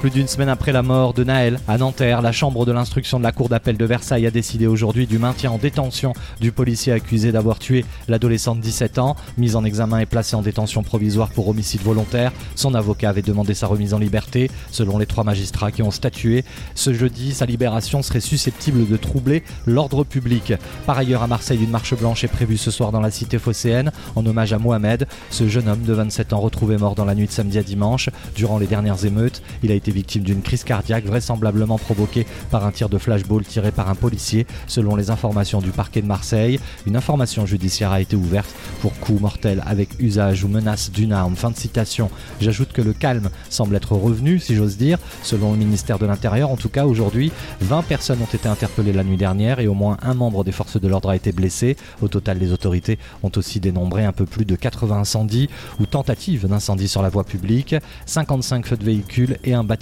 Plus d'une semaine après la mort de Naël à Nanterre, la chambre de l'instruction de la cour d'appel de Versailles a décidé aujourd'hui du maintien en détention du policier accusé d'avoir tué l'adolescente de 17 ans, mise en examen et placée en détention provisoire pour homicide volontaire. Son avocat avait demandé sa remise en liberté. Selon les trois magistrats qui ont statué, ce jeudi, sa libération serait susceptible de troubler l'ordre public. Par ailleurs, à Marseille, une marche blanche est prévue ce soir dans la cité phocéenne en hommage à Mohamed, ce jeune homme de 27 ans retrouvé mort dans la nuit de samedi à dimanche. Durant les dernières émeutes, il a été victime d'une crise cardiaque vraisemblablement provoquée par un tir de flashball tiré par un policier, selon les informations du parquet de Marseille. Une information judiciaire a été ouverte pour coup mortel avec usage ou menace d'une arme. Fin de citation. J'ajoute que le calme semble être revenu, si j'ose dire, selon le ministère de l'Intérieur. En tout cas, aujourd'hui, 20 personnes ont été interpellées la nuit dernière et au moins un membre des forces de l'ordre a été blessé. Au total, les autorités ont aussi dénombré un peu plus de 80 incendies ou tentatives d'incendie sur la voie publique, 55 feux de véhicules et un bâtiment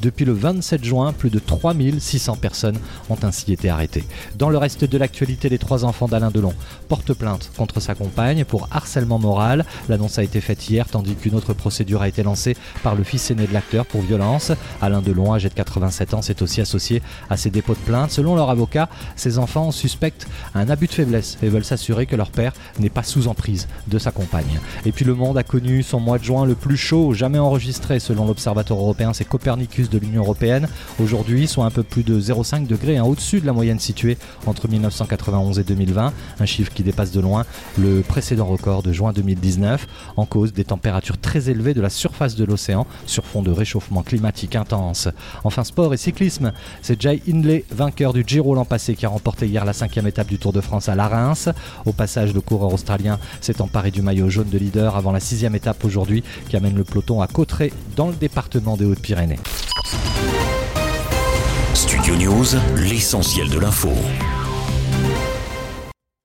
Depuis le 27 juin, plus de 3600 personnes ont ainsi été arrêtées. Dans le reste de l'actualité, les trois enfants d'Alain Delon portent plainte contre sa compagne pour harcèlement moral. L'annonce a été faite hier, tandis qu'une autre procédure a été lancée par le fils aîné de l'acteur pour violence. Alain Delon, âgé de 87 ans, s'est aussi associé à ces dépôts de plainte. Selon leur avocat, ces enfants suspectent un abus de faiblesse et veulent s'assurer que leur père n'est pas sous emprise de sa compagne. Et puis le monde a connu son mois de juin le plus chaud jamais enregistré selon l'Observatoire européen, c'est Copernicus de l'Union européenne. Aujourd'hui, soit un peu plus de 0,5 degrés hein, au-dessus de la moyenne située entre 1991 et 2020, un chiffre qui dépasse de loin le précédent record de juin 2019, en cause des températures très élevées de la surface de l'océan sur fond de réchauffement climatique intense. Enfin, sport et cyclisme, c'est Jay Hindley, vainqueur du Giro l'an passé, qui a remporté hier la cinquième étape du Tour de France à la Reims. Au passage, le coureur australien s'est emparé du maillot jaune de leader avant la sixième étape aujourd'hui, qui amène le peloton à Cauterets dans le des Hautes-Pyrénées. Studio News, l'essentiel de l'info.